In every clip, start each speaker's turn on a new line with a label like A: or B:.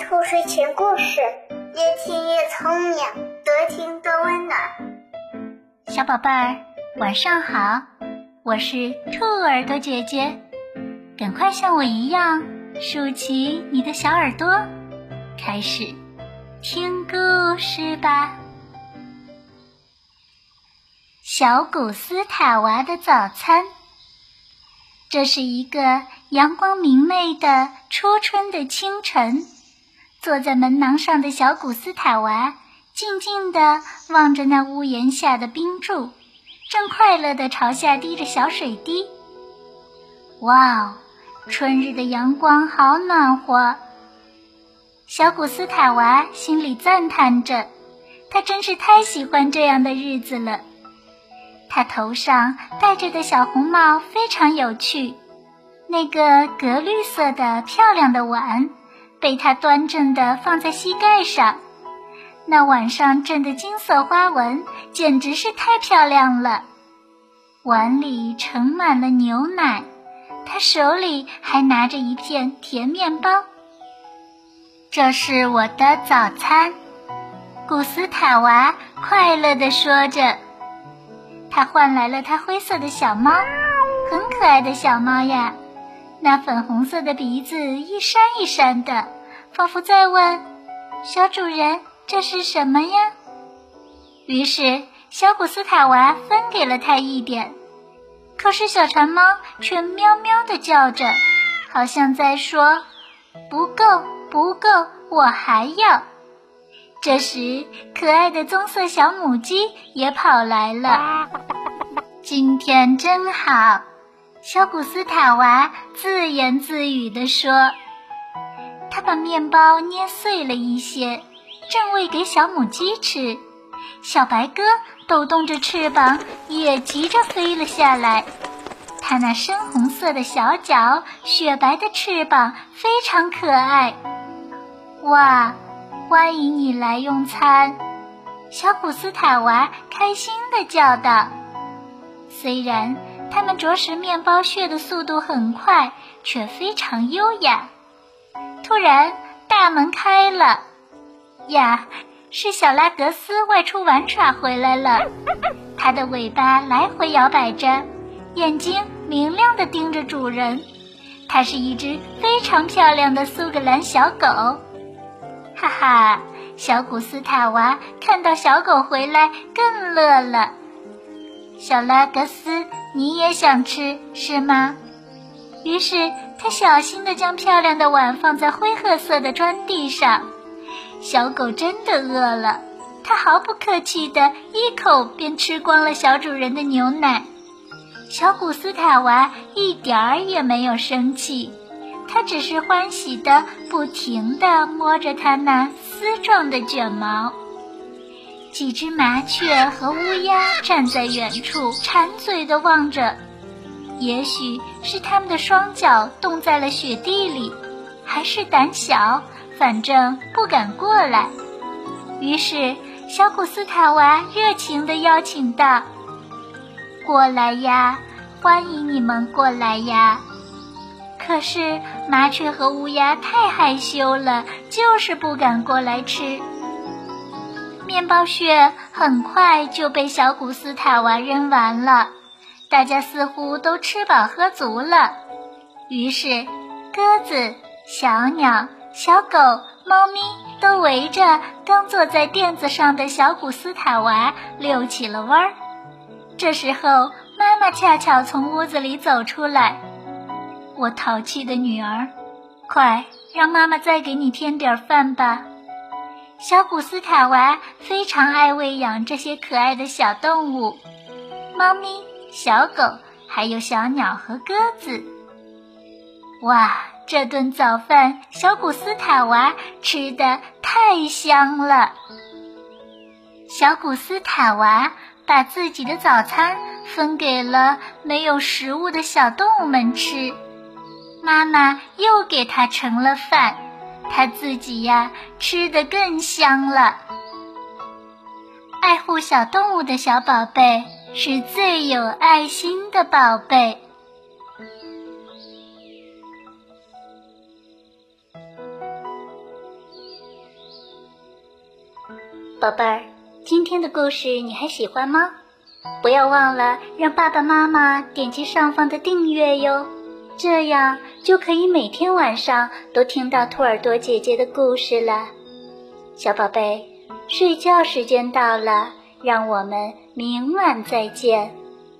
A: 兔睡前故事，越听越聪明，多听多温暖。
B: 小宝贝儿，晚上好，我是兔耳朵姐姐，赶快像我一样竖起你的小耳朵，开始听故事吧。小古斯塔娃的早餐。这是一个阳光明媚的初春的清晨，坐在门廊上的小古斯塔娃静静地望着那屋檐下的冰柱，正快乐地朝下滴着小水滴。哇哦，春日的阳光好暖和！小古斯塔娃心里赞叹着，他真是太喜欢这样的日子了。他头上戴着的小红帽非常有趣，那个格绿色的漂亮的碗被他端正的放在膝盖上，那碗上镇的金色花纹简直是太漂亮了。碗里盛满了牛奶，他手里还拿着一片甜面包。这是我的早餐，古斯塔娃快乐地说着。他换来了他灰色的小猫，很可爱的小猫呀。那粉红色的鼻子一扇一扇的，仿佛在问小主人：“这是什么呀？”于是小古斯塔娃分给了他一点，可是小馋猫却喵喵的叫着，好像在说：“不够，不够，我还要。”这时，可爱的棕色小母鸡也跑来了。今天真好，小古斯塔娃自言自语地说。他把面包捏碎了一些，正喂给小母鸡吃。小白鸽抖动着翅膀，也急着飞了下来。它那深红色的小脚，雪白的翅膀，非常可爱。哇！欢迎你来用餐，小古斯塔娃开心地叫道。虽然它们啄食面包屑的速度很快，却非常优雅。突然，大门开了，呀，是小拉格斯外出玩耍回来了。它的尾巴来回摇摆着，眼睛明亮的盯着主人。它是一只非常漂亮的苏格兰小狗。哈哈，小古斯塔娃看到小狗回来更乐了。小拉格斯，你也想吃是吗？于是他小心地将漂亮的碗放在灰褐色的砖地上。小狗真的饿了，它毫不客气地一口便吃光了小主人的牛奶。小古斯塔娃一点儿也没有生气。他只是欢喜地，不停地摸着它那丝状的卷毛。几只麻雀和乌鸦站在远处，馋嘴地望着。也许是它们的双脚冻在了雪地里，还是胆小，反正不敢过来。于是，小古斯塔娃热情地邀请道：“过来呀，欢迎你们过来呀！”可是麻雀和乌鸦太害羞了，就是不敢过来吃。面包屑很快就被小古斯塔娃扔完了，大家似乎都吃饱喝足了。于是，鸽子、小鸟、小狗、猫咪都围着刚坐在垫子上的小古斯塔娃遛起了弯儿。这时候，妈妈恰巧从屋子里走出来。我淘气的女儿，快让妈妈再给你添点饭吧。小古斯塔娃非常爱喂养这些可爱的小动物，猫咪、小狗，还有小鸟和鸽子。哇，这顿早饭小古斯塔娃吃的太香了。小古斯塔娃把自己的早餐分给了没有食物的小动物们吃。妈妈又给他盛了饭，它自己呀吃的更香了。爱护小动物的小宝贝是最有爱心的宝贝。宝贝儿今天的故事你还喜欢吗？不要忘了让爸爸妈妈点击上方的订阅哟。这样就可以每天晚上都听到兔耳朵姐姐的故事了。小宝贝，睡觉时间到了，让我们明晚再见，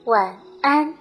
B: 晚安。